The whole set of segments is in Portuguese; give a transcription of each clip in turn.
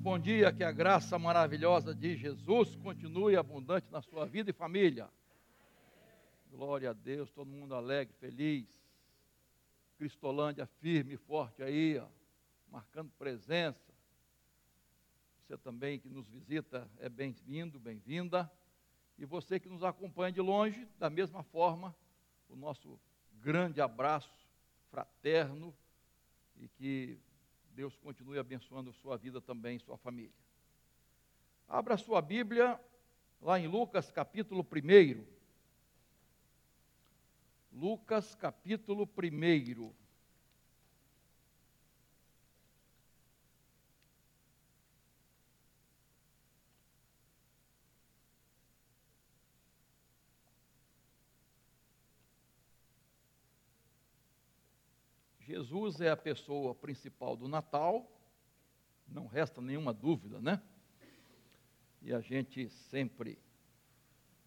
bom dia, que a graça maravilhosa de Jesus continue abundante na sua vida e família. Glória a Deus, todo mundo alegre, feliz. Cristolândia firme e forte aí, ó, marcando presença. Você também que nos visita é bem-vindo, bem-vinda. E você que nos acompanha de longe, da mesma forma, o nosso grande abraço fraterno e que Deus continue abençoando sua vida também, sua família. Abra sua Bíblia lá em Lucas capítulo 1. Lucas capítulo 1. Jesus é a pessoa principal do Natal, não resta nenhuma dúvida, né? E a gente sempre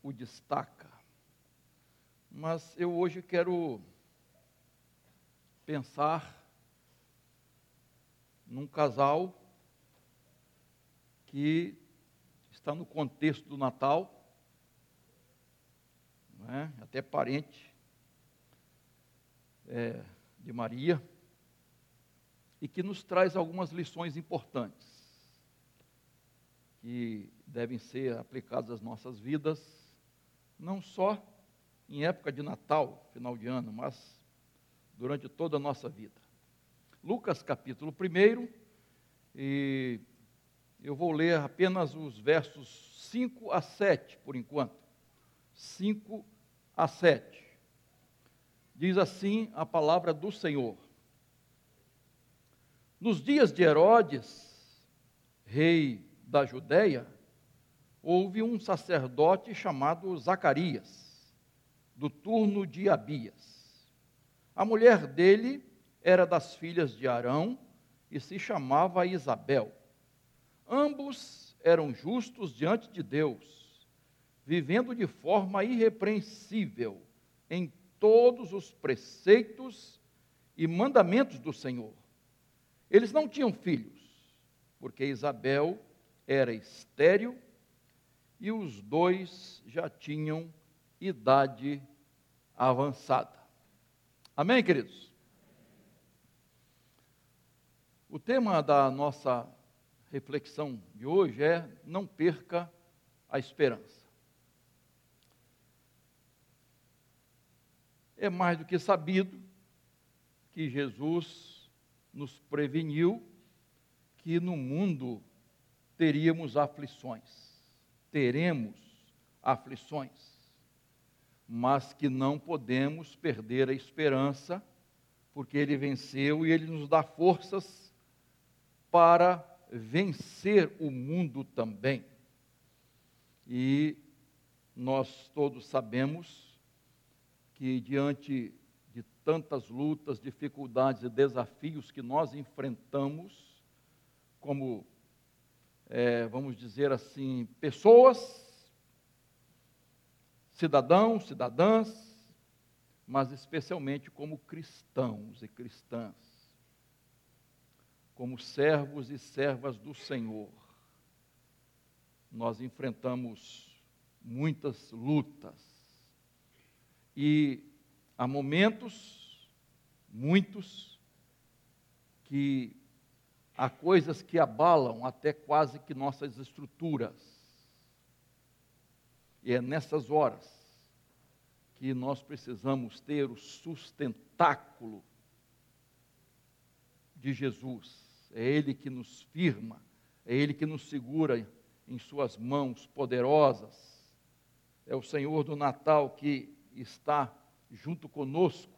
o destaca. Mas eu hoje quero pensar num casal que está no contexto do Natal, é? até parente, é, de Maria e que nos traz algumas lições importantes que devem ser aplicadas às nossas vidas, não só em época de Natal, final de ano, mas durante toda a nossa vida. Lucas capítulo 1, e eu vou ler apenas os versos 5 a 7 por enquanto. 5 a 7. Diz assim a palavra do Senhor. Nos dias de Herodes, rei da Judéia, houve um sacerdote chamado Zacarias, do turno de Abias. A mulher dele era das filhas de Arão e se chamava Isabel. Ambos eram justos diante de Deus, vivendo de forma irrepreensível em todos os preceitos e mandamentos do Senhor. Eles não tinham filhos, porque Isabel era estéril e os dois já tinham idade avançada. Amém, queridos? O tema da nossa reflexão de hoje é: não perca a esperança. é mais do que sabido que Jesus nos preveniu que no mundo teríamos aflições, teremos aflições, mas que não podemos perder a esperança, porque Ele venceu e Ele nos dá forças para vencer o mundo também. E nós todos sabemos que diante tantas lutas, dificuldades e desafios que nós enfrentamos, como, é, vamos dizer assim, pessoas, cidadãos, cidadãs, mas especialmente como cristãos e cristãs, como servos e servas do Senhor. Nós enfrentamos muitas lutas, e há momentos, muitos, que há coisas que abalam até quase que nossas estruturas. E é nessas horas que nós precisamos ter o sustentáculo de Jesus. É Ele que nos firma, é Ele que nos segura em Suas mãos poderosas. É o Senhor do Natal que está junto conosco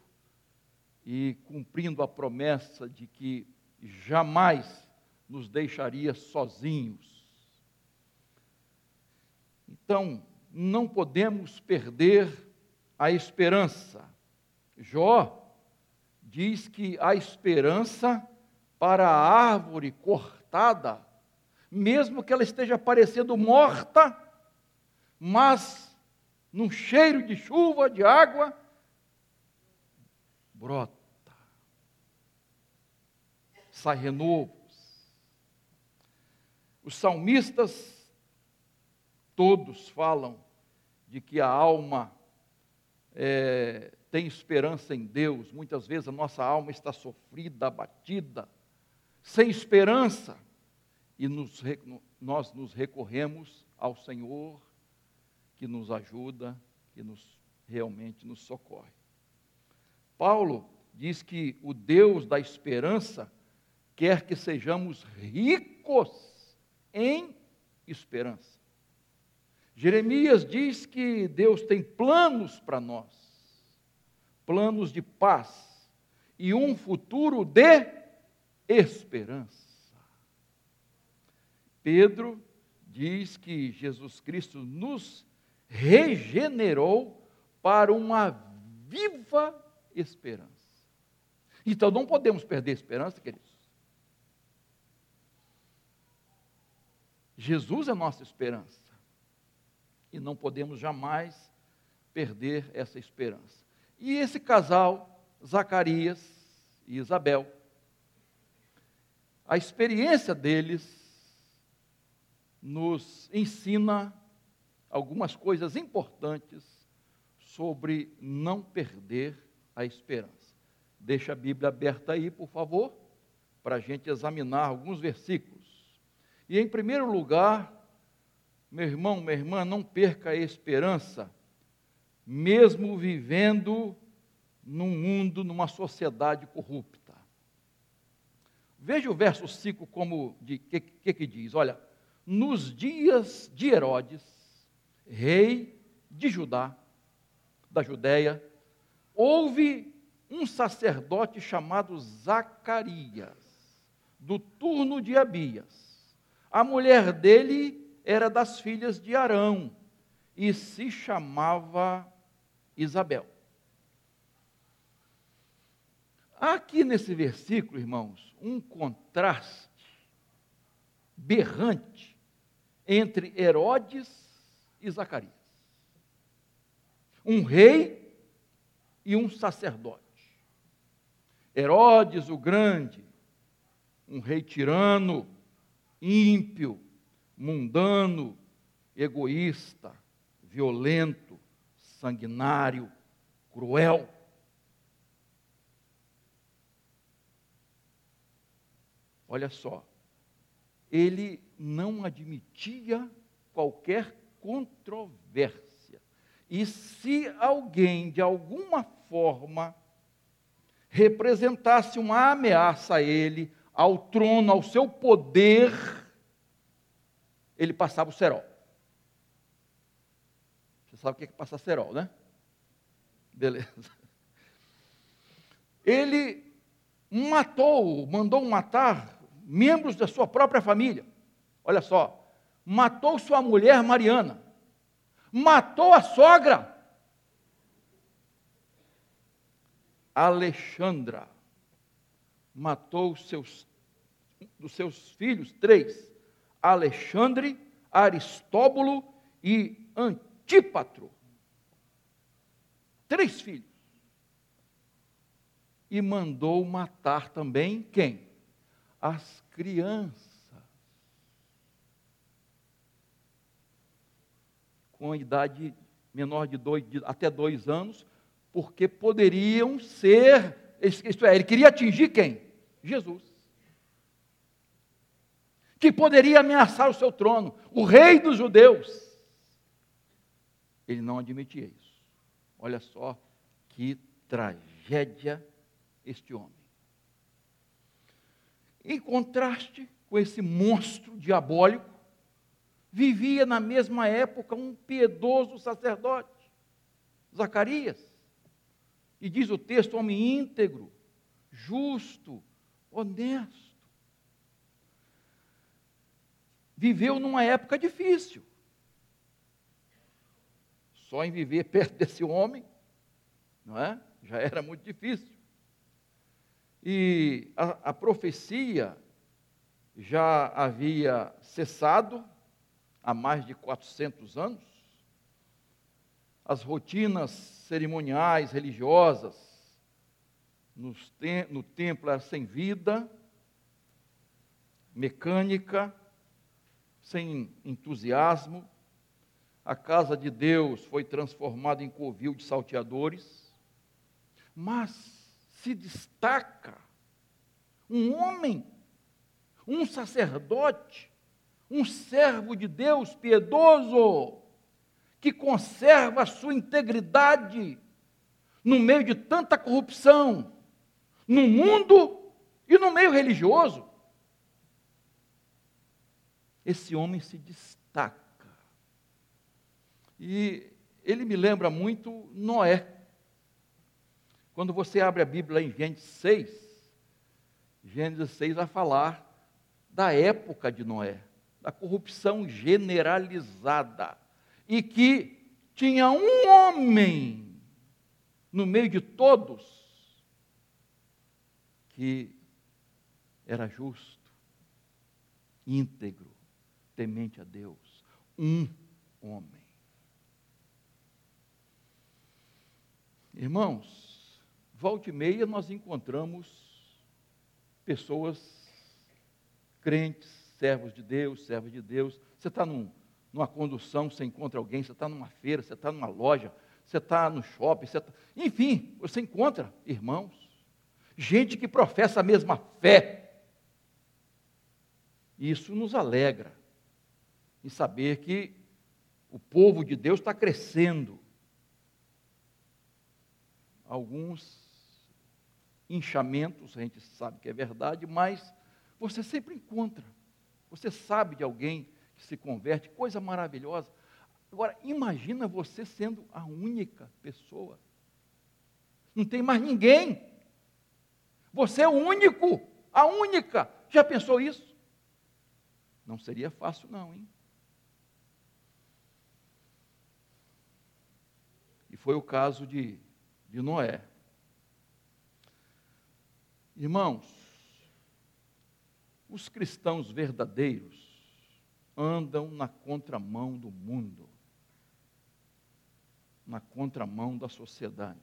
e cumprindo a promessa de que jamais nos deixaria sozinhos. Então, não podemos perder a esperança. Jó diz que a esperança para a árvore cortada, mesmo que ela esteja parecendo morta, mas num cheiro de chuva, de água, brota, sai renovos. Os salmistas todos falam de que a alma é, tem esperança em Deus. Muitas vezes a nossa alma está sofrida, abatida, sem esperança, e nos, nós nos recorremos ao Senhor que nos ajuda, que nos realmente nos socorre. Paulo diz que o Deus da esperança quer que sejamos ricos em esperança. Jeremias diz que Deus tem planos para nós, planos de paz e um futuro de esperança. Pedro diz que Jesus Cristo nos regenerou para uma viva esperança. Então não podemos perder esperança, queridos. Jesus é nossa esperança. E não podemos jamais perder essa esperança. E esse casal, Zacarias e Isabel, a experiência deles nos ensina algumas coisas importantes sobre não perder a esperança. Deixa a Bíblia aberta aí, por favor, para a gente examinar alguns versículos. E em primeiro lugar, meu irmão, minha irmã, não perca a esperança, mesmo vivendo num mundo, numa sociedade corrupta. Veja o verso 5 como de que, que, que diz, olha, nos dias de Herodes, rei de Judá, da Judéia, houve um sacerdote chamado Zacarias, do turno de Abias a mulher dele era das filhas de Arão e se chamava Isabel. Aqui nesse versículo, irmãos, um contraste berrante entre Herodes e Zacarias. Um rei e um sacerdote. Herodes o Grande, um rei tirano, ímpio, mundano, egoísta, violento, sanguinário, cruel. Olha só, ele não admitia qualquer controvérsia. E se alguém, de alguma forma, representasse uma ameaça a ele, ao trono, ao seu poder, ele passava o cerol. Você sabe o que é passar cerol, né? Beleza. Ele matou, mandou matar membros da sua própria família. Olha só, matou sua mulher Mariana, matou a sogra. Alexandra matou seus, dos seus filhos, três: Alexandre, Aristóbulo e Antípatro. Três filhos. E mandou matar também quem? As crianças. Com idade menor de dois, de, até dois anos, porque poderiam ser, isto é, ele queria atingir quem? Jesus. Que poderia ameaçar o seu trono, o rei dos judeus. Ele não admitia isso. Olha só que tragédia este homem. Em contraste com esse monstro diabólico, vivia na mesma época um piedoso sacerdote, Zacarias. E diz o texto: homem íntegro, justo, honesto. Viveu numa época difícil. Só em viver perto desse homem, não é? Já era muito difícil. E a, a profecia já havia cessado há mais de 400 anos. As rotinas cerimoniais religiosas no templo era sem vida, mecânica, sem entusiasmo. A casa de Deus foi transformada em covil de salteadores. Mas se destaca um homem, um sacerdote, um servo de Deus piedoso, que conserva a sua integridade no meio de tanta corrupção, no mundo e no meio religioso. Esse homem se destaca. E ele me lembra muito Noé. Quando você abre a Bíblia em Gênesis 6, Gênesis 6 vai falar da época de Noé, da corrupção generalizada, e que tinha um homem no meio de todos que era justo, íntegro, temente a Deus. Um homem. Irmãos, volta e meia nós encontramos pessoas crentes, servos de Deus, servos de Deus. Você está num, numa condução, você encontra alguém, você está numa feira, você está numa loja, você está no shopping, você tá... enfim, você encontra irmãos, gente que professa a mesma fé. Isso nos alegra em saber que o povo de Deus está crescendo. Alguns inchamentos, a gente sabe que é verdade, mas você sempre encontra. Você sabe de alguém se converte, coisa maravilhosa. Agora, imagina você sendo a única pessoa. Não tem mais ninguém. Você é o único, a única. Já pensou isso? Não seria fácil, não, hein? E foi o caso de, de Noé. Irmãos, os cristãos verdadeiros andam na contramão do mundo, na contramão da sociedade.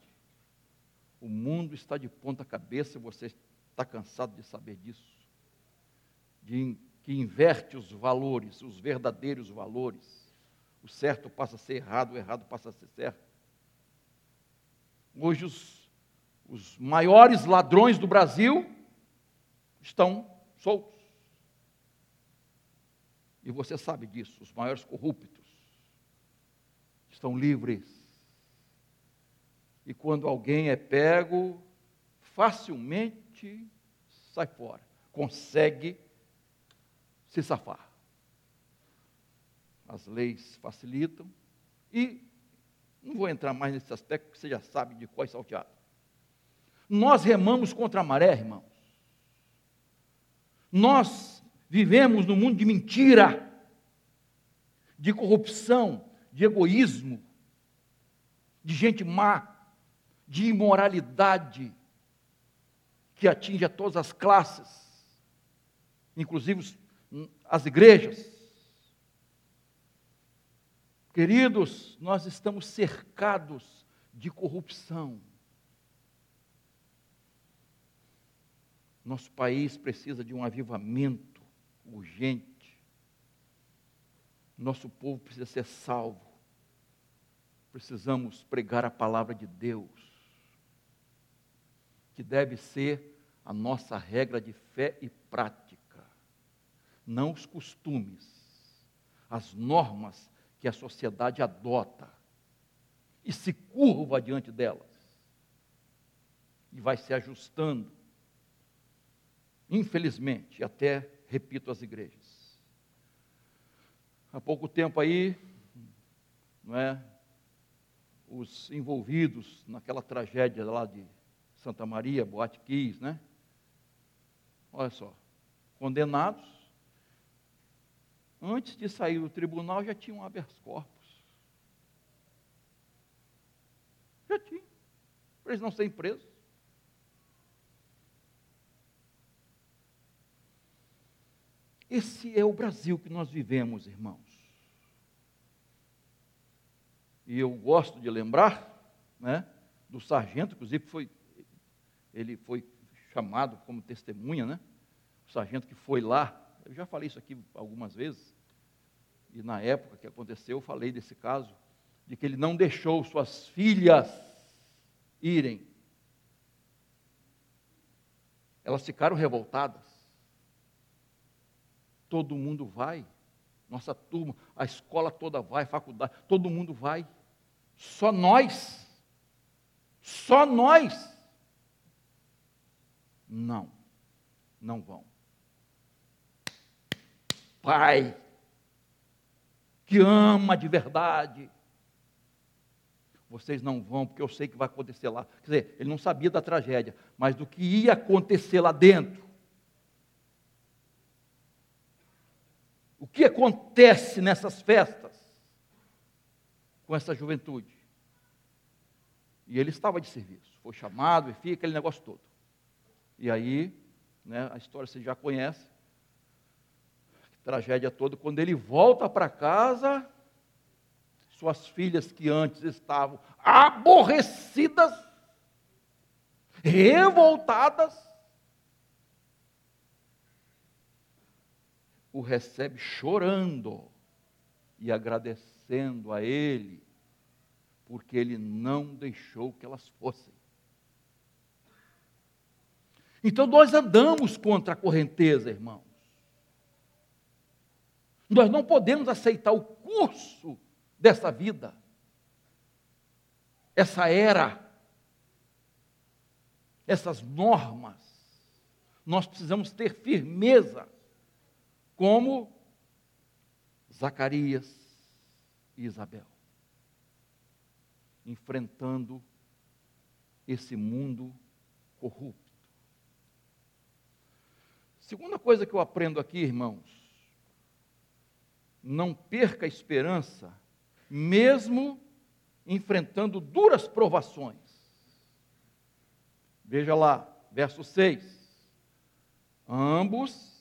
O mundo está de ponta cabeça, você está cansado de saber disso, de que inverte os valores, os verdadeiros valores. O certo passa a ser errado, o errado passa a ser certo. Hoje, os, os maiores ladrões do Brasil estão soltos. E você sabe disso, os maiores corruptos estão livres. E quando alguém é pego, facilmente sai fora, consegue se safar. As leis facilitam e não vou entrar mais nesse aspecto, porque você já sabe de qual é salteado. Nós remamos contra a maré, irmãos. Nós vivemos num mundo de mentira, de corrupção, de egoísmo, de gente má, de imoralidade, que atinge a todas as classes, inclusive as igrejas. Queridos, nós estamos cercados de corrupção. Nosso país precisa de um avivamento urgente. Nosso povo precisa ser salvo. Precisamos pregar a palavra de Deus, que deve ser a nossa regra de fé e prática, não os costumes, as normas que a sociedade adota e se curva diante delas e vai se ajustando, infelizmente, até, repito, as igrejas. Há pouco tempo aí, não é, os envolvidos naquela tragédia lá de Santa Maria, Boate Kiss, né? Olha só, condenados Antes de sair do tribunal já tinham um habeas corpus. Já tinha. Para eles não serem presos. Esse é o Brasil que nós vivemos, irmãos. E eu gosto de lembrar, né, do sargento, inclusive foi, ele foi chamado como testemunha, né? O sargento que foi lá eu já falei isso aqui algumas vezes. E na época que aconteceu, eu falei desse caso, de que ele não deixou suas filhas irem. Elas ficaram revoltadas. Todo mundo vai, nossa turma, a escola toda vai, faculdade, todo mundo vai. Só nós, só nós. Não, não vão. Pai, que ama de verdade, vocês não vão, porque eu sei que vai acontecer lá. Quer dizer, ele não sabia da tragédia, mas do que ia acontecer lá dentro. O que acontece nessas festas com essa juventude? E ele estava de serviço, foi chamado e fica aquele negócio todo. E aí, né, a história você já conhece, tragédia toda, quando ele volta para casa, suas filhas que antes estavam aborrecidas, revoltadas, o recebe chorando e agradecendo a ele, porque ele não deixou que elas fossem. Então nós andamos contra a correnteza, irmãos. Nós não podemos aceitar o curso dessa vida, essa era, essas normas, nós precisamos ter firmeza, como Zacarias e Isabel, enfrentando esse mundo corrupto. Segunda coisa que eu aprendo aqui, irmãos, não perca a esperança mesmo enfrentando duras provações. Veja lá, verso 6. Ambos,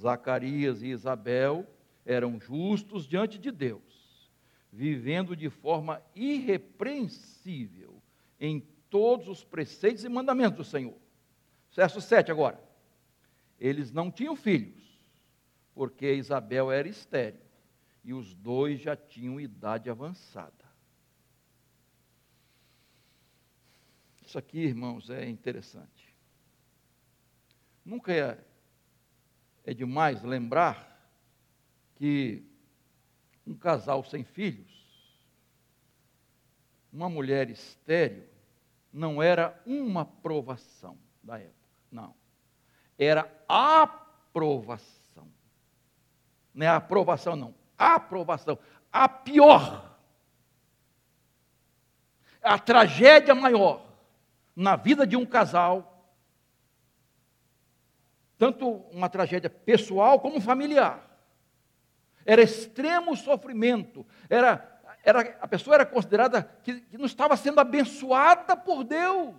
Zacarias e Isabel, eram justos diante de Deus, vivendo de forma irrepreensível em todos os preceitos e mandamentos do Senhor. Verso 7 agora. Eles não tinham filhos, porque Isabel era estéril e os dois já tinham idade avançada. Isso aqui, irmãos, é interessante. Nunca é, é demais lembrar que um casal sem filhos, uma mulher estéril, não era uma aprovação da época, não. Era aprovação. Não é aprovação, não aprovação. A pior, a tragédia maior na vida de um casal, tanto uma tragédia pessoal como familiar, era extremo sofrimento, era, era, a pessoa era considerada que, que não estava sendo abençoada por Deus,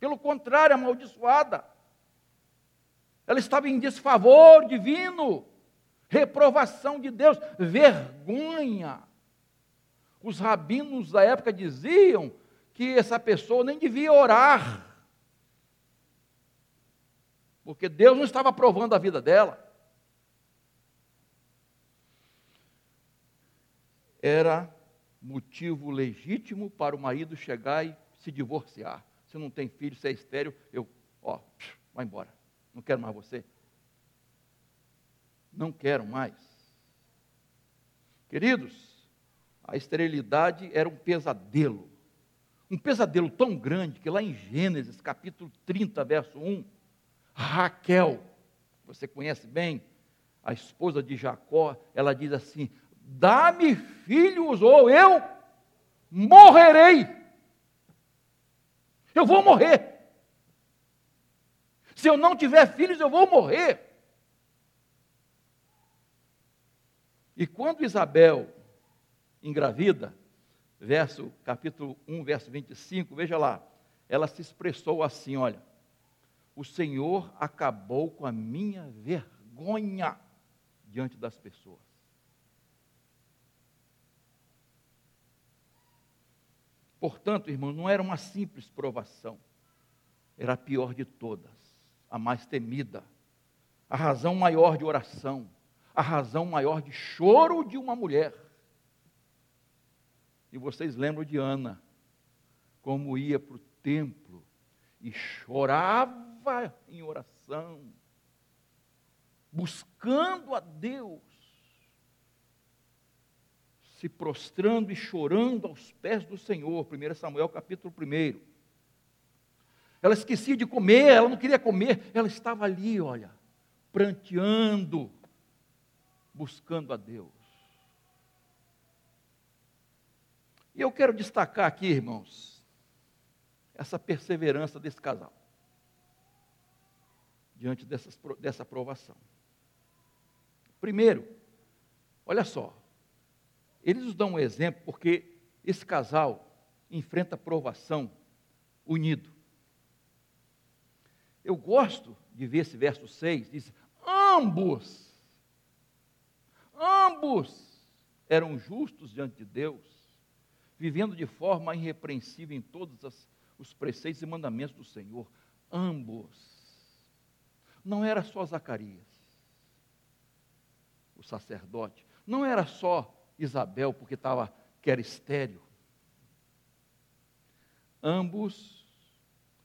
pelo contrário, amaldiçoada. Ela estava em desfavor divino. Reprovação de Deus, vergonha. Os rabinos da época diziam que essa pessoa nem devia orar, porque Deus não estava aprovando a vida dela. Era motivo legítimo para o marido chegar e se divorciar. Se não tem filho, se é estéreo, eu, ó, vai embora. Não quero mais você não quero mais. Queridos, a esterilidade era um pesadelo. Um pesadelo tão grande que lá em Gênesis, capítulo 30, verso 1, Raquel, você conhece bem, a esposa de Jacó, ela diz assim: Dá-me filhos ou eu morrerei. Eu vou morrer. Se eu não tiver filhos, eu vou morrer. E quando Isabel engravida, verso capítulo 1, verso 25, veja lá, ela se expressou assim, olha: O Senhor acabou com a minha vergonha diante das pessoas. Portanto, irmão, não era uma simples provação, era a pior de todas, a mais temida, a razão maior de oração a razão maior de choro de uma mulher. E vocês lembram de Ana, como ia para o templo e chorava em oração, buscando a Deus, se prostrando e chorando aos pés do Senhor. 1 Samuel capítulo 1. Ela esquecia de comer, ela não queria comer, ela estava ali, olha, pranteando, buscando a Deus. E eu quero destacar aqui, irmãos, essa perseverança desse casal, diante dessas, dessa aprovação. Primeiro, olha só, eles nos dão um exemplo porque esse casal enfrenta aprovação unido. Eu gosto de ver esse verso 6, diz: ambos, ambos eram justos diante de Deus, vivendo de forma irrepreensível em todos os preceitos e mandamentos do Senhor. Ambos. Não era só Zacarias, o sacerdote, não era só Isabel, porque estava, que era estéreo. Ambos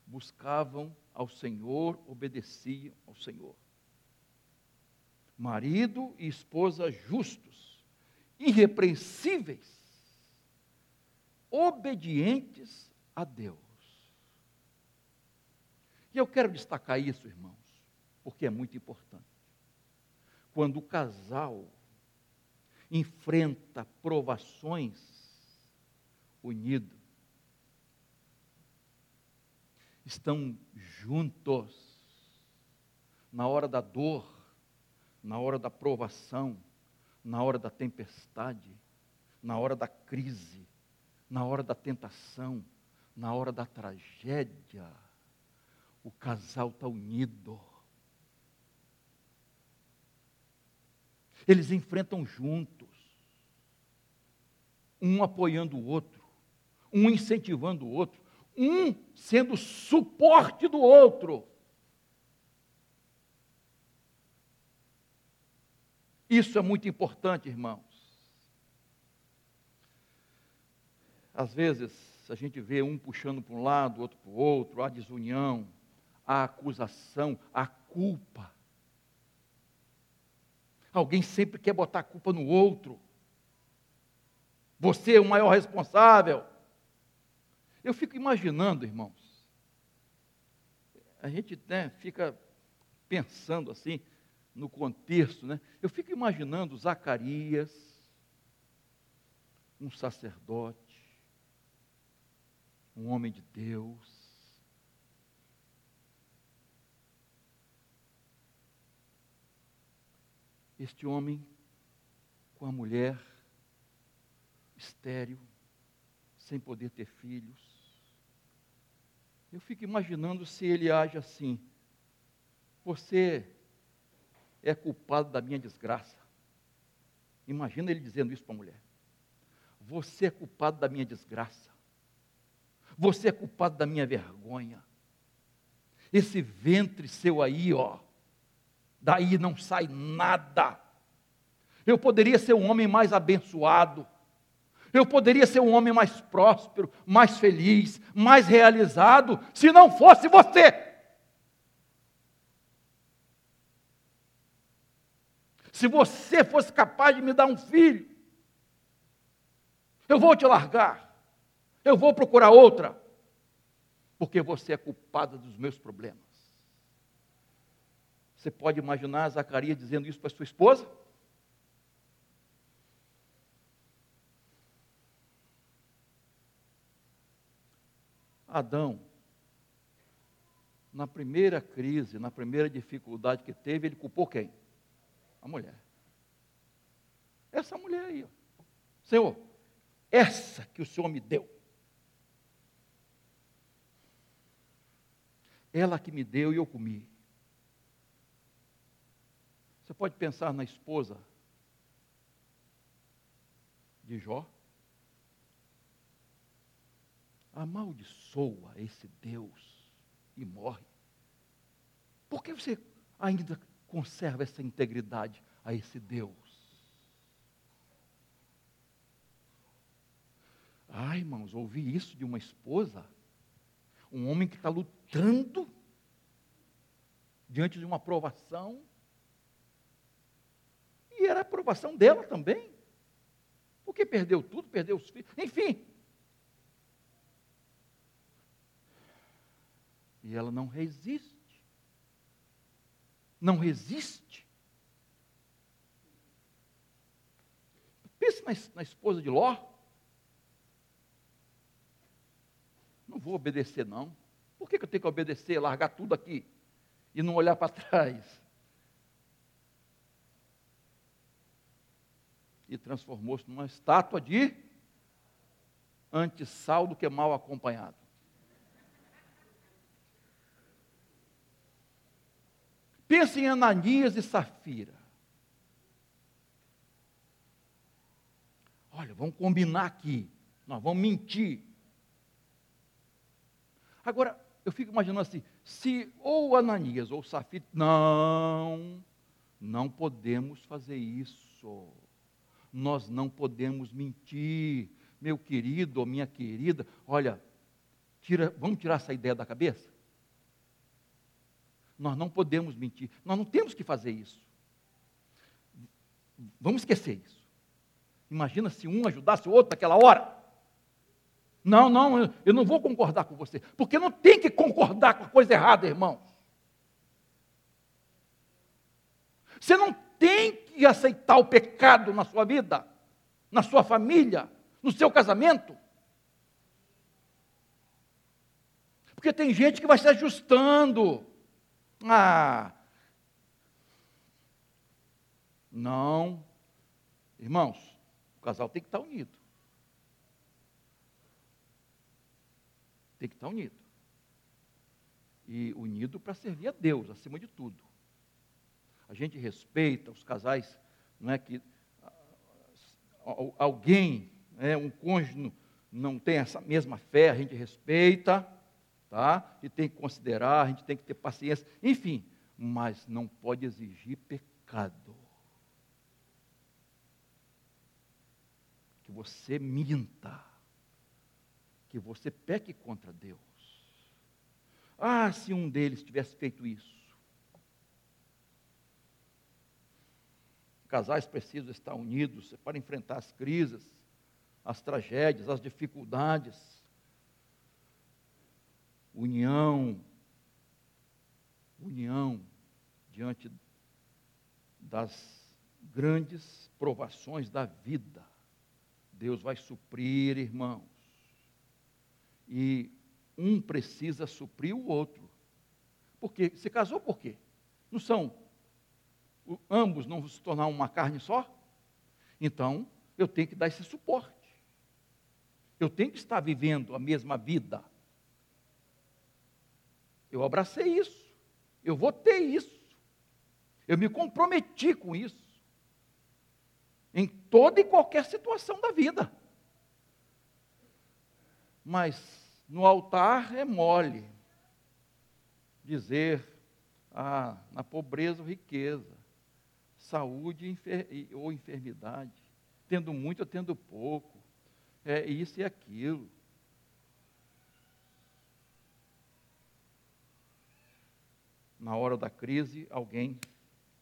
buscavam ao Senhor, obedeciam ao Senhor. Marido e esposa justos, irrepreensíveis, obedientes a Deus. E eu quero destacar isso, irmãos, porque é muito importante. Quando o casal enfrenta provações unido. Estão juntos na hora da dor, na hora da provação, na hora da tempestade, na hora da crise, na hora da tentação, na hora da tragédia. O casal está unido Eles enfrentam juntos, um apoiando o outro, um incentivando o outro, um sendo suporte do outro. Isso é muito importante, irmãos. Às vezes, a gente vê um puxando para um lado, outro para o outro, a desunião, a acusação, a culpa. Alguém sempre quer botar a culpa no outro. Você é o maior responsável. Eu fico imaginando, irmãos. A gente né, fica pensando assim no contexto, né? Eu fico imaginando Zacarias, um sacerdote, um homem de Deus, este homem com a mulher estéril, sem poder ter filhos. Eu fico imaginando se ele age assim. Você é culpado da minha desgraça. Imagina ele dizendo isso para a mulher. Você é culpado da minha desgraça. Você é culpado da minha vergonha. Esse ventre seu aí, ó, daí não sai nada. Eu poderia ser um homem mais abençoado. Eu poderia ser um homem mais próspero, mais feliz, mais realizado, se não fosse você. Se você fosse capaz de me dar um filho, eu vou te largar, eu vou procurar outra, porque você é culpada dos meus problemas. Você pode imaginar Zacarias dizendo isso para sua esposa? Adão, na primeira crise, na primeira dificuldade que teve, ele culpou quem? A mulher. Essa mulher aí, ó. Senhor, essa que o Senhor me deu. Ela que me deu e eu comi. Você pode pensar na esposa de Jó? Amaldiçoa esse Deus e morre. Por que você ainda conserva essa integridade? a esse Deus. Ai, irmãos, ouvi isso de uma esposa, um homem que está lutando diante de uma aprovação, era a aprovação dela também, porque perdeu tudo, perdeu os filhos, enfim. E ela não resiste. Não resiste. Pense na, na esposa de Ló. Não vou obedecer, não. Por que, que eu tenho que obedecer, largar tudo aqui e não olhar para trás? E transformou-se numa estátua de antissal do que mal acompanhado. Pense em Ananias e Safira. Olha, vamos combinar aqui. Nós vamos mentir. Agora, eu fico imaginando assim: se ou Ananias ou Safira. Não, não podemos fazer isso. Nós não podemos mentir. Meu querido ou minha querida, olha, tira, vamos tirar essa ideia da cabeça? Nós não podemos mentir. Nós não temos que fazer isso. Vamos esquecer isso. Imagina se um ajudasse o outro naquela hora. Não, não, eu não vou concordar com você. Porque não tem que concordar com a coisa errada, irmão. Você não tem que aceitar o pecado na sua vida, na sua família, no seu casamento. Porque tem gente que vai se ajustando. Ah, não. Irmãos, o casal tem que estar unido. Tem que estar unido. E unido para servir a Deus, acima de tudo. A gente respeita os casais, não é que ah, alguém, é, um cônjuge não tem essa mesma fé, a gente respeita, tá? E tem que considerar, a gente tem que ter paciência, enfim, mas não pode exigir pecado. Que você minta, que você peque contra Deus. Ah, se um deles tivesse feito isso. Casais precisam estar unidos para enfrentar as crises, as tragédias, as dificuldades união, união diante das grandes provações da vida. Deus vai suprir, irmãos. E um precisa suprir o outro. Porque se casou por quê? Não são ambos não se tornar uma carne só? Então, eu tenho que dar esse suporte. Eu tenho que estar vivendo a mesma vida. Eu abracei isso. Eu votei isso. Eu me comprometi com isso. Em toda e qualquer situação da vida. Mas no altar é mole dizer ah, na pobreza ou riqueza, saúde ou enfermidade, tendo muito ou tendo pouco, é isso e aquilo. na hora da crise, alguém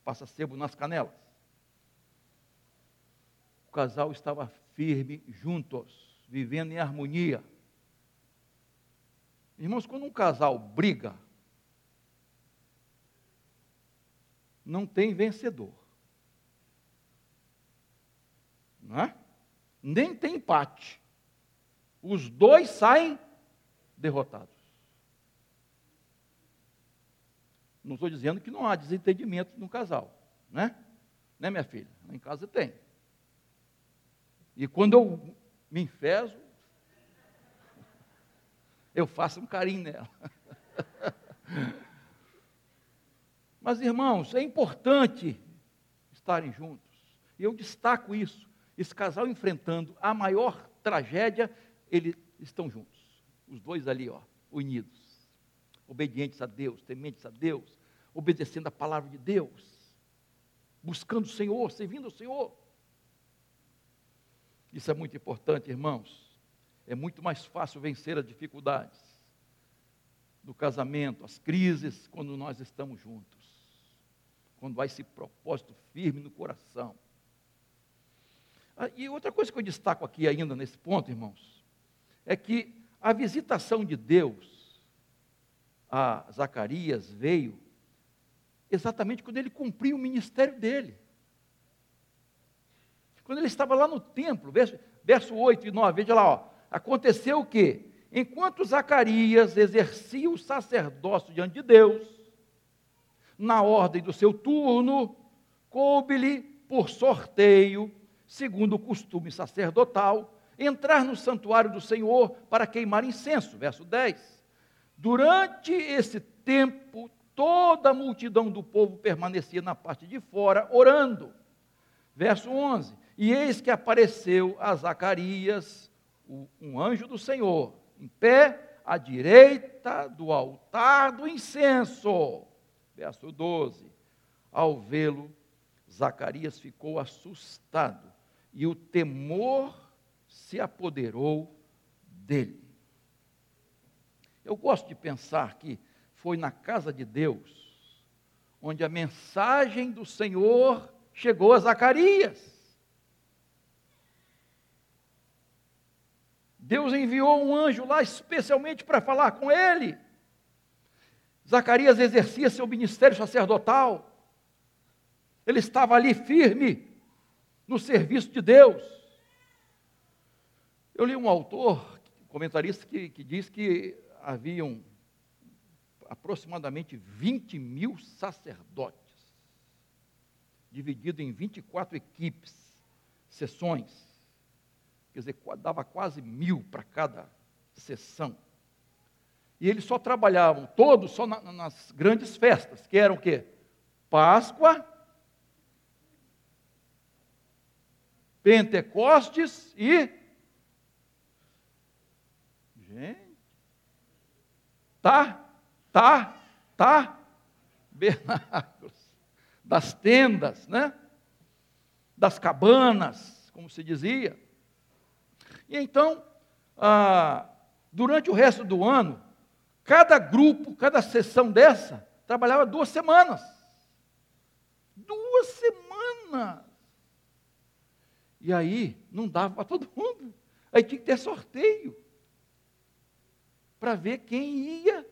passa sebo nas canelas. O casal estava firme juntos, vivendo em harmonia. Irmãos, quando um casal briga, não tem vencedor. Não é? Nem tem empate. Os dois saem derrotados. Não estou dizendo que não há desentendimento no casal, né? Né, minha filha? Em casa tem. E quando eu me enfezo, eu faço um carinho nela. Mas, irmãos, é importante estarem juntos. E eu destaco isso. Esse casal enfrentando a maior tragédia, eles estão juntos. Os dois ali, ó, unidos obedientes a Deus, tementes a Deus, obedecendo a palavra de Deus. buscando o Senhor, servindo o Senhor. Isso é muito importante, irmãos. É muito mais fácil vencer as dificuldades do casamento, as crises, quando nós estamos juntos. Quando há esse propósito firme no coração. Ah, e outra coisa que eu destaco aqui ainda nesse ponto, irmãos, é que a visitação de Deus a Zacarias veio exatamente quando ele cumpriu o ministério dele. Quando ele estava lá no templo, verso, verso 8 e 9, veja lá, ó, aconteceu o quê? Enquanto Zacarias exercia o sacerdócio diante de Deus, na ordem do seu turno, coube-lhe por sorteio, segundo o costume sacerdotal, entrar no santuário do Senhor para queimar incenso. Verso 10. Durante esse tempo, toda a multidão do povo permanecia na parte de fora, orando. Verso 11: E eis que apareceu a Zacarias, um anjo do Senhor, em pé à direita do altar do incenso. Verso 12: Ao vê-lo, Zacarias ficou assustado, e o temor se apoderou dele. Eu gosto de pensar que foi na casa de Deus onde a mensagem do Senhor chegou a Zacarias. Deus enviou um anjo lá especialmente para falar com ele. Zacarias exercia seu ministério sacerdotal. Ele estava ali firme no serviço de Deus. Eu li um autor, comentarista, que, que diz que haviam aproximadamente 20 mil sacerdotes, dividido em 24 equipes, sessões. Quer dizer, dava quase mil para cada sessão. E eles só trabalhavam, todos, só na, nas grandes festas, que eram o quê? Páscoa, Pentecostes e Gente, tá, tá, tá, bernáculos, das tendas, né? Das cabanas, como se dizia. E então, ah, durante o resto do ano, cada grupo, cada sessão dessa, trabalhava duas semanas. Duas semanas. E aí, não dava para todo mundo. Aí tinha que ter sorteio para ver quem ia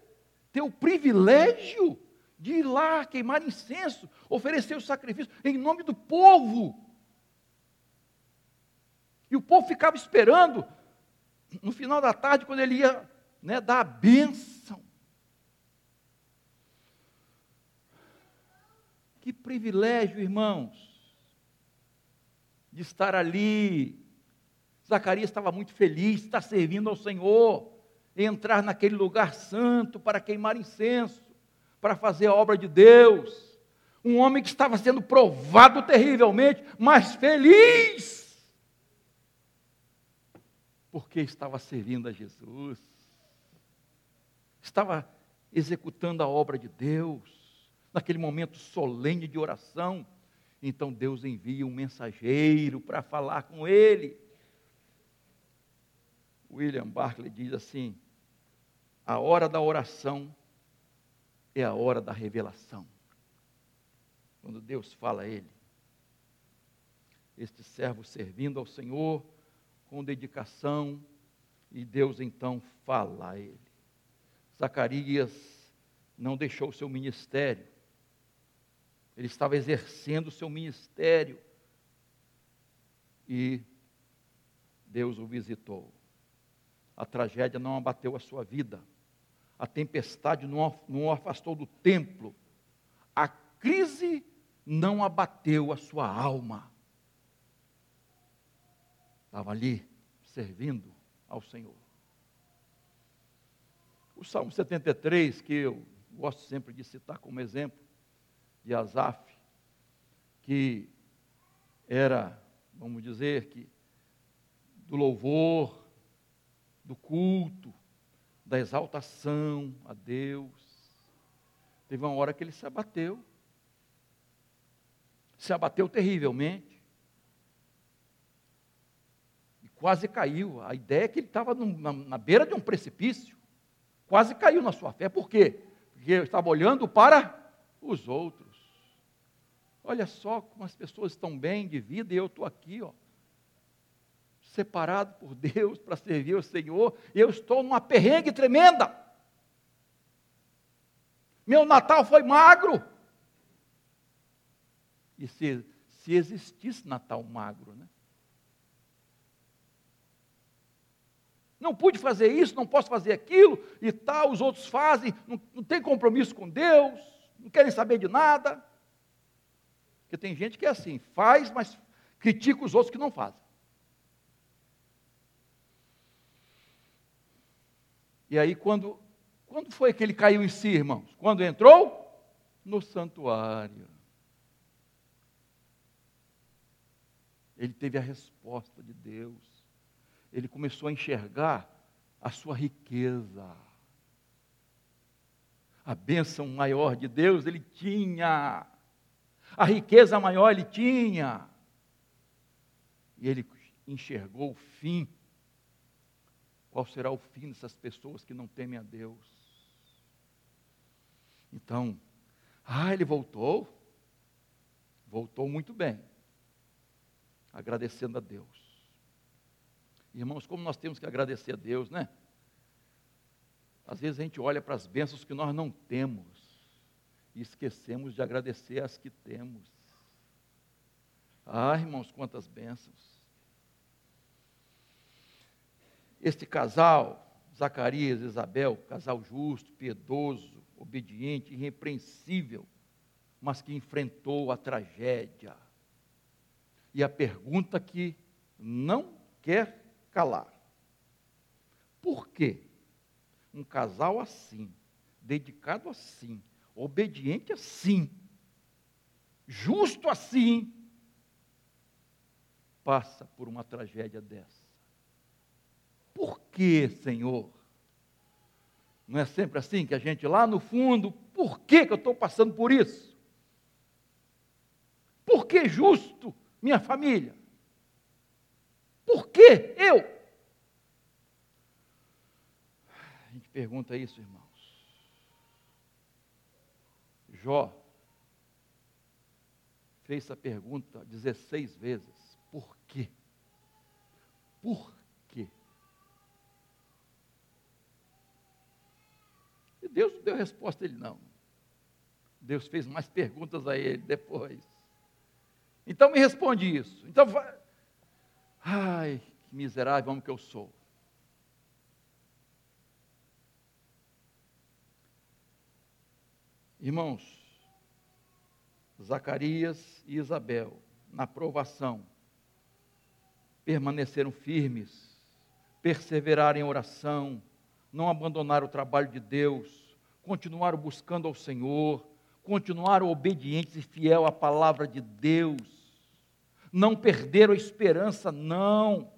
ter o privilégio de ir lá queimar incenso, oferecer o sacrifício em nome do povo. E o povo ficava esperando, no final da tarde, quando ele ia né, dar a bênção. Que privilégio, irmãos, de estar ali. Zacarias estava muito feliz, está servindo ao Senhor entrar naquele lugar santo para queimar incenso, para fazer a obra de Deus. Um homem que estava sendo provado terrivelmente, mas feliz, porque estava servindo a Jesus, estava executando a obra de Deus, naquele momento solene de oração. Então Deus envia um mensageiro para falar com ele. William Barclay diz assim: a hora da oração é a hora da revelação. Quando Deus fala a ele, este servo servindo ao Senhor com dedicação, e Deus então fala a ele. Zacarias não deixou seu ministério, ele estava exercendo o seu ministério, e Deus o visitou a tragédia não abateu a sua vida, a tempestade não, o afastou do templo, a crise não abateu a sua alma. Estava ali servindo ao Senhor. O Salmo 73, que eu gosto sempre de citar como exemplo, de Asaf, que era, vamos dizer, que do louvor, do culto, da exaltação a Deus. Teve uma hora que ele se abateu. se abateu terrivelmente. E quase caiu. A ideia é que ele estava na, na beira de um precipício. Quase caiu na sua fé. Por quê? Porque estava olhando para os outros. Olha só como as pessoas estão bem de vida e eu estou aqui, ó, separado por Deus para servir o Senhor, e eu estou numa perrengue tremenda. Meu Natal foi magro. E se, se existisse Natal magro, né? Não pude fazer isso, não posso fazer aquilo e tal, os outros fazem, não, não tem compromisso com Deus, não querem saber de nada. Porque tem gente que é assim, faz, mas critica os outros que não fazem. E aí, quando, quando foi que ele caiu em si, irmãos? Quando entrou no santuário. ele teve a resposta de Deus. Ele começou a enxergar a sua riqueza. A bênção maior de Deus ele tinha. A riqueza maior ele tinha. E ele enxergou o fim. Qual será o fim dessas pessoas que não temem a Deus? Então, ah, ele voltou. Voltou muito bem agradecendo a Deus. Irmãos, como nós temos que agradecer a Deus, né? Às vezes a gente olha para as bênçãos que nós não temos e esquecemos de agradecer as que temos. Ah, irmãos, quantas bênçãos. Este casal, Zacarias e Isabel, casal justo, piedoso, obediente, irrepreensível, mas que enfrentou a tragédia e a pergunta que não quer calar: por que um casal assim, dedicado assim, obediente assim, justo assim, passa por uma tragédia dessa? Por que, Senhor? Não é sempre assim que a gente lá no fundo, por que, que eu estou passando por isso? Por que justo? minha família? Por que eu? A gente pergunta isso, irmãos. Jó fez essa pergunta 16 vezes. Por quê? Por quê? E Deus não deu resposta a ele, não. Deus fez mais perguntas a ele depois. Então me responde isso. Então, vai... ai, que miserável homem que eu sou. Irmãos, Zacarias e Isabel, na provação, permaneceram firmes, perseveraram em oração, não abandonaram o trabalho de Deus, continuaram buscando ao Senhor, continuaram obedientes e fiel à palavra de Deus, não perderam a esperança, não.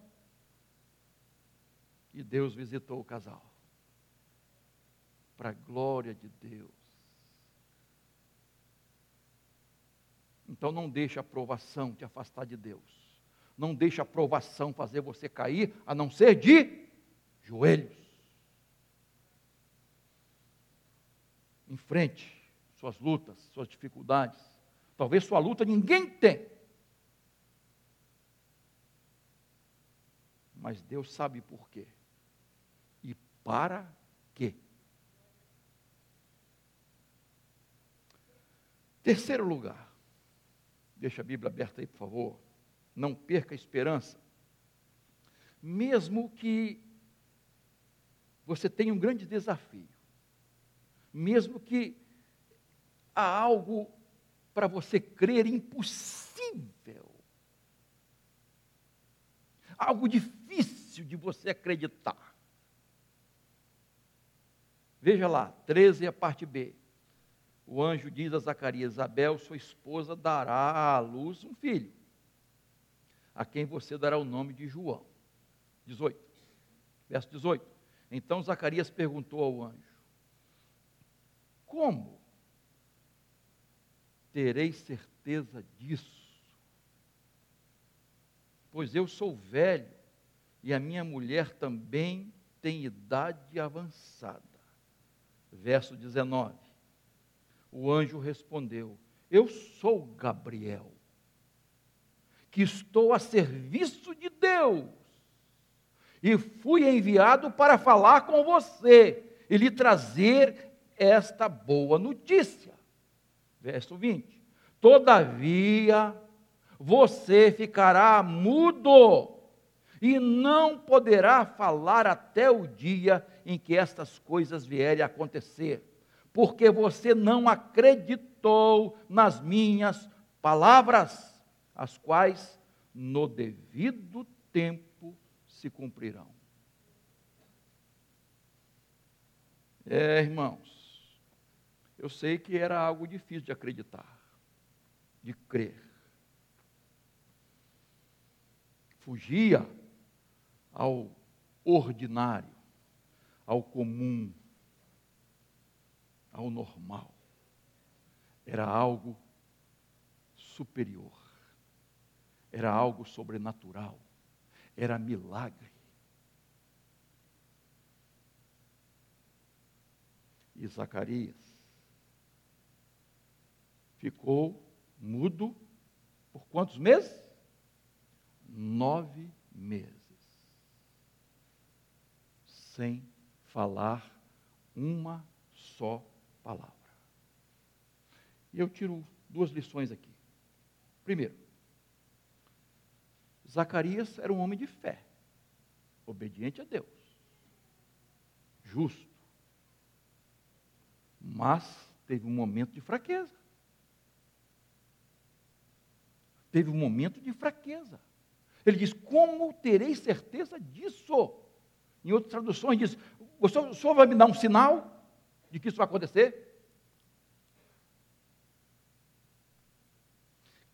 E Deus visitou o casal, para a glória de Deus. Então não deixe a aprovação te afastar de Deus. Não deixe a aprovação fazer você cair, a não ser de joelhos. Em frente suas lutas, suas dificuldades. Talvez sua luta ninguém tem. Mas Deus sabe por quê. E para quê? Terceiro lugar. Deixa a Bíblia aberta aí, por favor. Não perca a esperança. Mesmo que você tenha um grande desafio, mesmo que há algo para você crer impossível. Algo difícil de você acreditar. Veja lá, 13 a parte B. O anjo diz a Zacarias: Isabel, sua esposa, dará à luz um filho, a quem você dará o nome de João. 18. Verso 18. Então Zacarias perguntou ao anjo: Como tereis certeza disso? Pois eu sou velho e a minha mulher também tem idade avançada. Verso 19. O anjo respondeu: Eu sou Gabriel, que estou a serviço de Deus, e fui enviado para falar com você e lhe trazer esta boa notícia. Verso 20: Todavia, você ficará mudo e não poderá falar até o dia em que estas coisas vierem a acontecer, porque você não acreditou nas minhas palavras, as quais no devido tempo se cumprirão. É, irmãos, eu sei que era algo difícil de acreditar, de crer. Fugia ao ordinário, ao comum, ao normal. Era algo superior, era algo sobrenatural, era milagre. E Zacarias ficou mudo por quantos meses? Nove meses sem falar uma só palavra. E eu tiro duas lições aqui. Primeiro, Zacarias era um homem de fé, obediente a Deus, justo, mas teve um momento de fraqueza. Teve um momento de fraqueza. Ele diz: Como terei certeza disso? Em outras traduções diz: o senhor, vai me dar um sinal de que isso vai acontecer?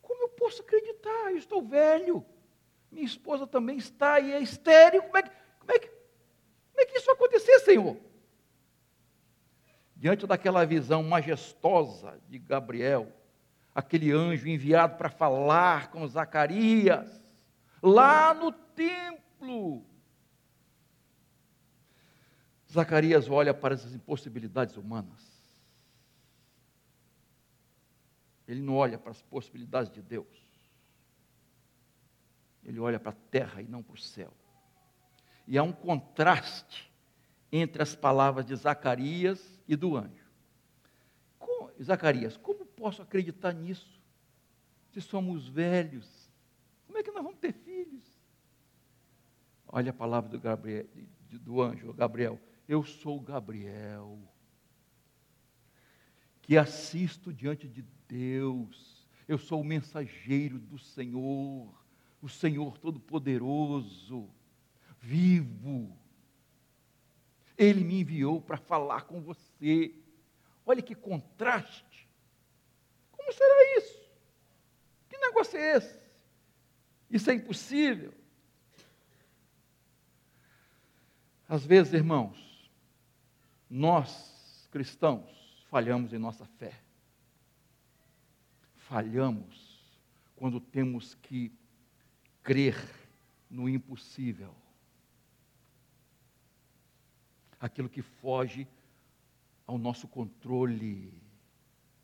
Como eu posso acreditar? Eu estou velho. Minha esposa também está e é estéreo. Como é que, como é que, como é que isso vai acontecer, Senhor? Diante daquela visão majestosa de Gabriel, aquele anjo enviado para falar com Zacarias, lá no templo, Zacarias olha para as impossibilidades humanas. Ele não olha para as possibilidades de Deus. Ele olha para a terra e não para o céu. E há um contraste entre as palavras de Zacarias e do anjo. Com, Zacarias, como posso acreditar nisso? Se somos velhos, como é que nós vamos ter filhos? Olha a palavra do, Gabriel, do anjo, Gabriel. Eu sou Gabriel, que assisto diante de Deus. Eu sou o mensageiro do Senhor, o Senhor Todo-Poderoso, vivo. Ele me enviou para falar com você. Olha que contraste. Como será isso? Que negócio é esse? Isso é impossível. Às vezes, irmãos, nós, cristãos, falhamos em nossa fé. Falhamos quando temos que crer no impossível. Aquilo que foge ao nosso controle,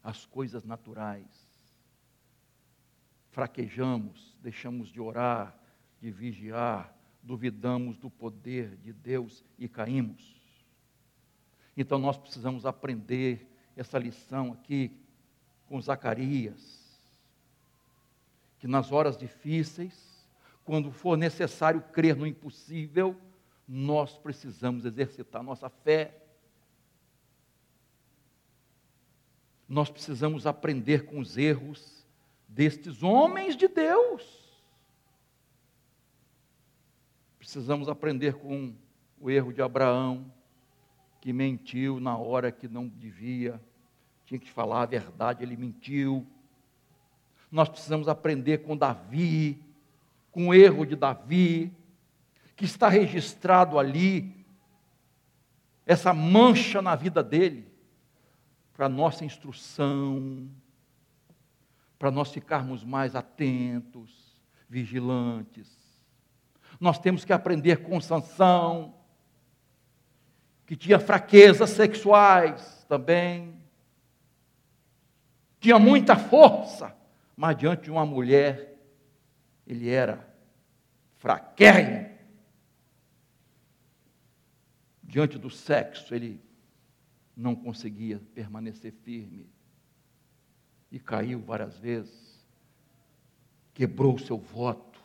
às coisas naturais. Fraquejamos, deixamos de orar, de vigiar, duvidamos do poder de Deus e caímos. Então nós precisamos aprender essa lição aqui com Zacarias. Que nas horas difíceis, quando for necessário crer no impossível, nós precisamos exercitar nossa fé. Nós precisamos aprender com os erros destes homens de Deus. Precisamos aprender com o erro de Abraão, que mentiu na hora que não devia, tinha que falar a verdade, ele mentiu. Nós precisamos aprender com Davi, com o erro de Davi, que está registrado ali, essa mancha na vida dele, para nossa instrução, para nós ficarmos mais atentos, vigilantes. Nós temos que aprender com Sansão, que tinha fraquezas sexuais também, tinha muita força, mas diante de uma mulher, ele era fraquérrimo. Diante do sexo, ele não conseguia permanecer firme e caiu várias vezes, quebrou seu voto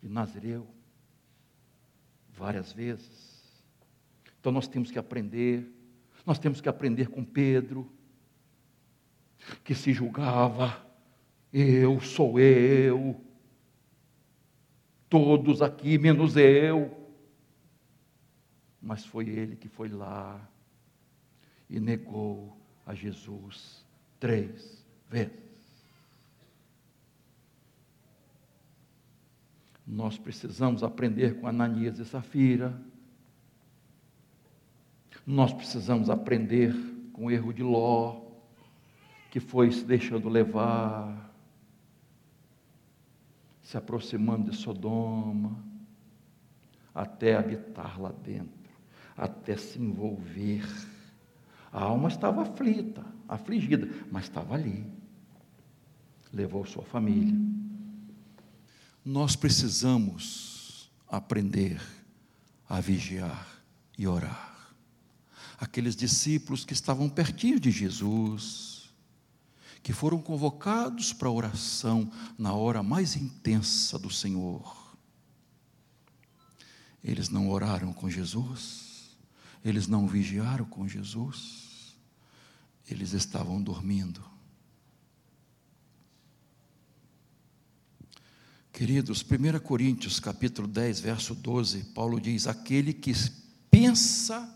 de Nazireu várias vezes. Então nós temos que aprender, nós temos que aprender com Pedro, que se julgava, eu sou eu, todos aqui menos eu. Mas foi ele que foi lá e negou a Jesus três vezes. Nós precisamos aprender com Ananias e Safira. Nós precisamos aprender com o erro de Ló, que foi se deixando levar, se aproximando de Sodoma, até habitar lá dentro, até se envolver. A alma estava aflita, afligida, mas estava ali. Levou sua família. Nós precisamos aprender a vigiar e orar. Aqueles discípulos que estavam pertinho de Jesus, que foram convocados para a oração na hora mais intensa do Senhor. Eles não oraram com Jesus, eles não vigiaram com Jesus eles estavam dormindo. Queridos, 1 Coríntios capítulo 10, verso 12, Paulo diz: Aquele que pensa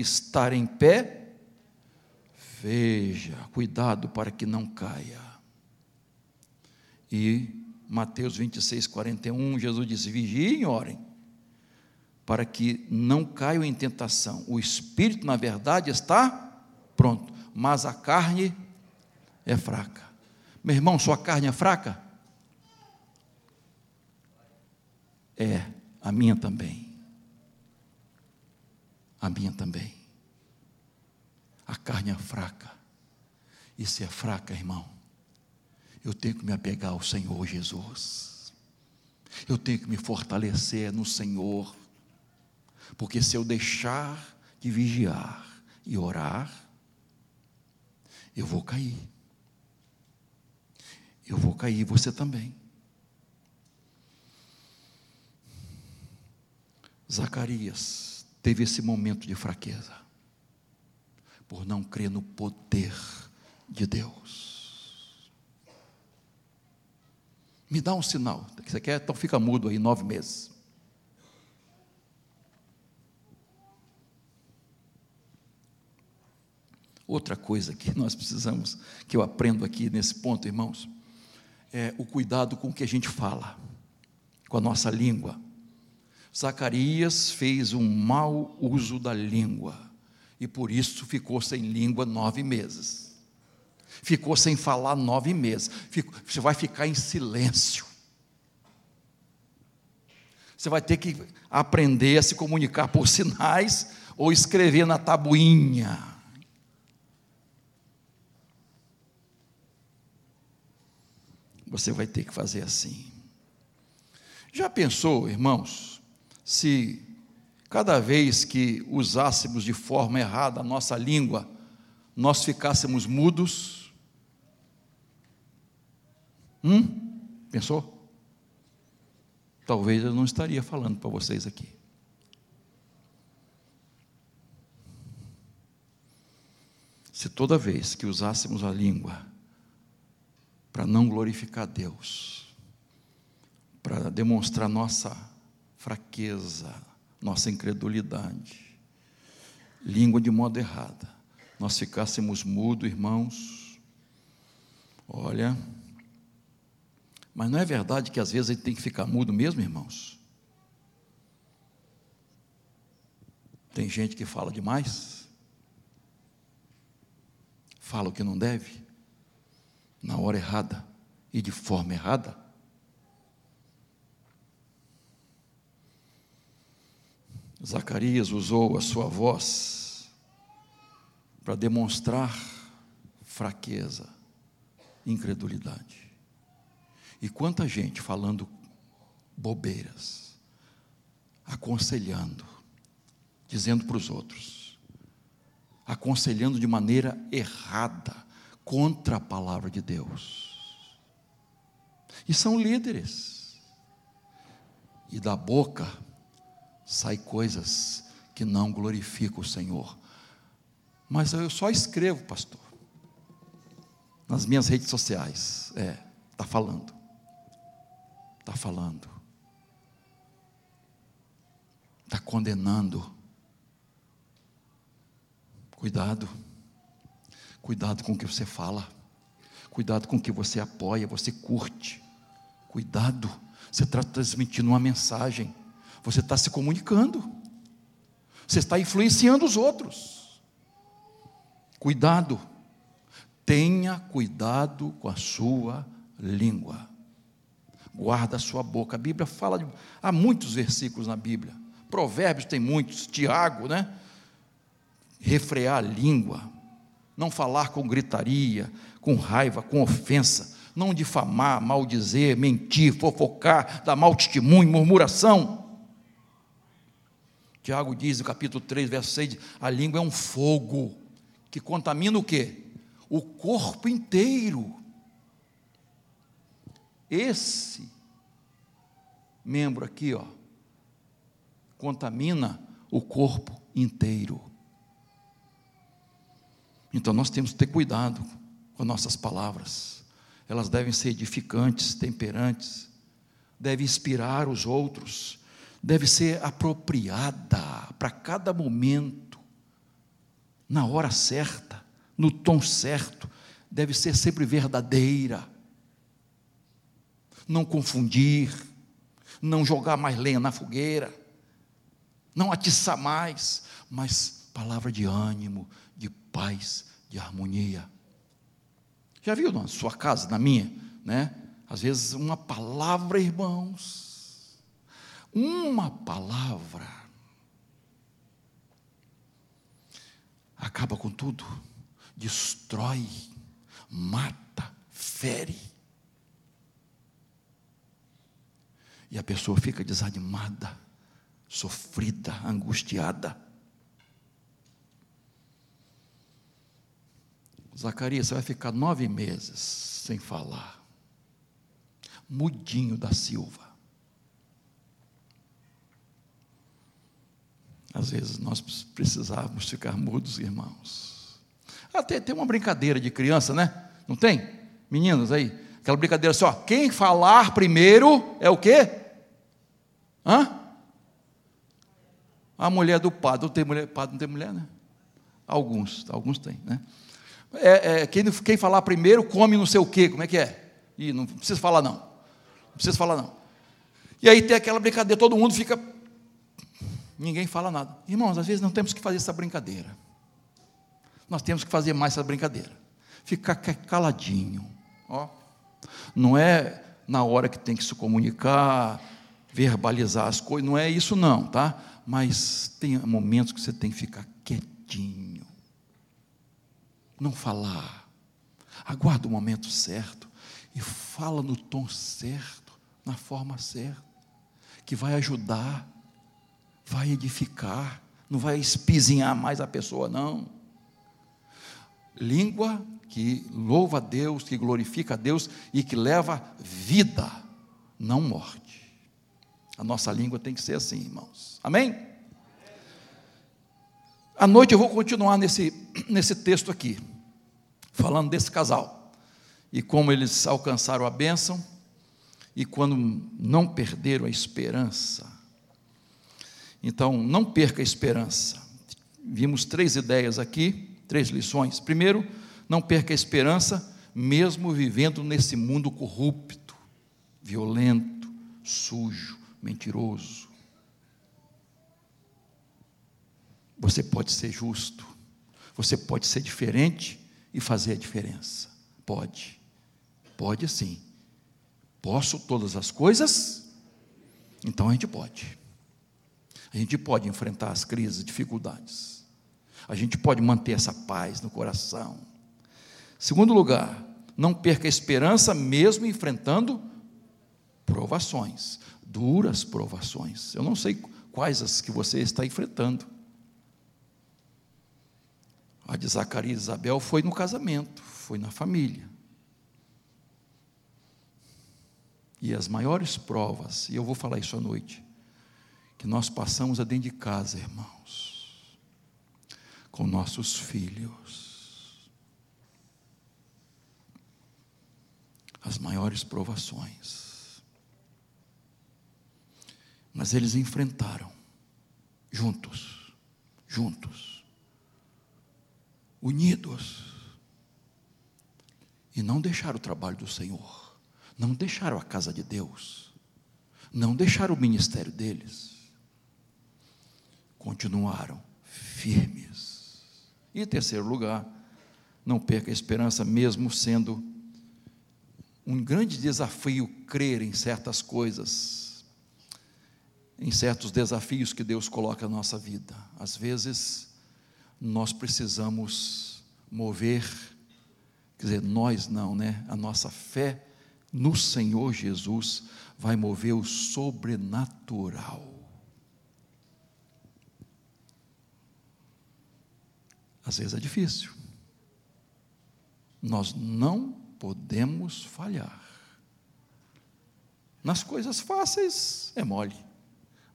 estar em pé, veja, cuidado para que não caia. E Mateus 26, 41, Jesus diz: Vigiem orem, para que não caiam em tentação. O espírito, na verdade, está pronto, mas a carne é fraca. Meu irmão, sua carne é fraca? É, a minha também. A minha também. A carne é fraca. E se é fraca, irmão, eu tenho que me apegar ao Senhor Jesus. Eu tenho que me fortalecer no Senhor. Porque se eu deixar de vigiar e orar, eu vou cair. Eu vou cair, você também. Zacarias teve esse momento de fraqueza, por não crer no poder de Deus. Me dá um sinal. Você quer? Então fica mudo aí nove meses. Outra coisa que nós precisamos, que eu aprendo aqui nesse ponto, irmãos, é o cuidado com o que a gente fala, com a nossa língua. Zacarias fez um mau uso da língua e por isso ficou sem língua nove meses. Ficou sem falar nove meses. você vai ficar em silêncio. Você vai ter que aprender a se comunicar por sinais ou escrever na tabuinha. Você vai ter que fazer assim. Já pensou, irmãos, se cada vez que usássemos de forma errada a nossa língua, nós ficássemos mudos? Hum? Pensou? Talvez eu não estaria falando para vocês aqui. Se toda vez que usássemos a língua para não glorificar Deus, para demonstrar nossa fraqueza, nossa incredulidade, língua de modo errada, nós ficássemos mudos, irmãos. Olha, mas não é verdade que às vezes a gente tem que ficar mudo mesmo, irmãos? Tem gente que fala demais, fala o que não deve. na hora errada e de forma errada, Zacarias usou a sua voz para demonstrar fraqueza, incredulidade. E quanta gente falando bobeiras, aconselhando, dizendo para os outros, aconselhando de maneira errada, contra a palavra de Deus. E são líderes. E da boca sai coisas que não glorificam o Senhor. Mas eu só escrevo, pastor, nas minhas redes sociais. É, está falando. Está falando. Está condenando. Cuidado. Cuidado com o que você fala. Cuidado com o que você apoia, você curte. Cuidado. Você está transmitindo uma mensagem. Você está se comunicando. Você está influenciando os outros. Cuidado. Tenha cuidado com a sua língua. Guarda a sua boca. A Bíblia fala de, há muitos versículos na Bíblia. Provérbios tem muitos, Tiago, né? Refrear a língua, não falar com gritaria, com raiva, com ofensa, não difamar, maldizer, mentir, fofocar, dar mau testemunho, murmuração. Tiago diz no capítulo 3, verso 6, a língua é um fogo que contamina o quê? O corpo inteiro. Esse membro aqui, ó, contamina o corpo inteiro. Então nós temos que ter cuidado com nossas palavras. Elas devem ser edificantes, temperantes, devem inspirar os outros, deve ser apropriada para cada momento, na hora certa, no tom certo, deve ser sempre verdadeira. Não confundir, não jogar mais lenha na fogueira, não atiçar mais, mas palavra de ânimo, de paz, de harmonia. Já viu na sua casa, na minha, né? Às vezes uma palavra, irmãos, uma palavra acaba com tudo, destrói, mata, fere. E a pessoa fica desanimada, sofrida, angustiada. Zacarias, você vai ficar nove meses sem falar. Mudinho da Silva. Às vezes nós precisávamos ficar mudos, irmãos. Até tem uma brincadeira de criança, né? Não tem? Meninos aí, aquela brincadeira assim, ó, quem falar primeiro é o quê? Hã? A mulher do padre. Não tem mulher, padre não tem mulher, né? Alguns, alguns têm, né? É, é, quem, quem falar primeiro come não sei o quê, como é que é? Ih, não precisa falar não. Não precisa falar não. E aí tem aquela brincadeira, todo mundo fica. Ninguém fala nada. Irmãos, às vezes não temos que fazer essa brincadeira. Nós temos que fazer mais essa brincadeira. Ficar caladinho. Ó. Não é na hora que tem que se comunicar, verbalizar as coisas, não é isso não, tá? Mas tem momentos que você tem que ficar quietinho não falar. Aguarda o momento certo e fala no tom certo, na forma certa, que vai ajudar, vai edificar, não vai espizinhar mais a pessoa, não. Língua que louva a Deus, que glorifica a Deus e que leva vida, não morte. A nossa língua tem que ser assim, irmãos. Amém? À noite eu vou continuar nesse, nesse texto aqui falando desse casal e como eles alcançaram a bênção e quando não perderam a esperança. Então, não perca a esperança. Vimos três ideias aqui, três lições. Primeiro, não perca a esperança, mesmo vivendo nesse mundo corrupto, violento, sujo, mentiroso. Você pode ser justo, você pode ser diferente e fazer a diferença. Pode. Pode sim. Posso todas as coisas? Então a gente pode. A gente pode enfrentar as crises, dificuldades. A gente pode manter essa paz no coração. Segundo lugar, não perca a esperança mesmo enfrentando provações, duras provações. Eu não sei quais as que você está enfrentando. A de Zacarias e Isabel foi no casamento, foi na família. E as maiores provas, e eu vou falar isso à noite, que nós passamos é dentro de casa, irmãos, com nossos filhos. As maiores provações. Mas eles enfrentaram, juntos, juntos unidos. E não deixaram o trabalho do Senhor, não deixaram a casa de Deus, não deixaram o ministério deles. Continuaram firmes. E em terceiro lugar, não perca a esperança, mesmo sendo um grande desafio crer em certas coisas, em certos desafios que Deus coloca na nossa vida. Às vezes, nós precisamos mover, quer dizer, nós não, né? A nossa fé no Senhor Jesus vai mover o sobrenatural. Às vezes é difícil. Nós não podemos falhar. Nas coisas fáceis é mole,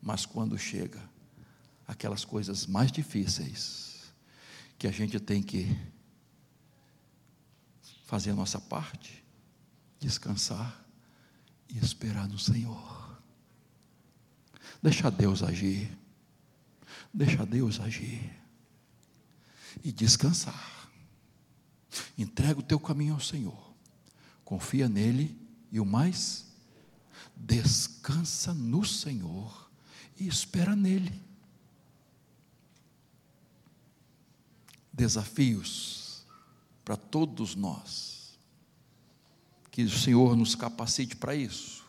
mas quando chega aquelas coisas mais difíceis, que a gente tem que fazer a nossa parte, descansar e esperar no Senhor. Deixa Deus agir. Deixa Deus agir. E descansar. Entrega o teu caminho ao Senhor. Confia nele e o mais descansa no Senhor e espera nele. desafios para todos nós. Que o Senhor nos capacite para isso,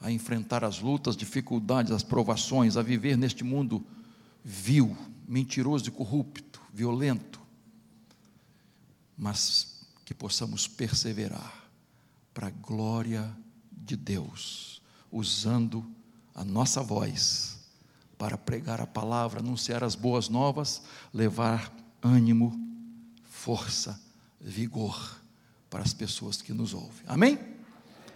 a enfrentar as lutas, dificuldades, as provações, a viver neste mundo vil, mentiroso e corrupto, violento, mas que possamos perseverar para a glória de Deus, usando a nossa voz para pregar a palavra, anunciar as boas novas, levar ânimo, força, vigor para as pessoas que nos ouvem. Amém?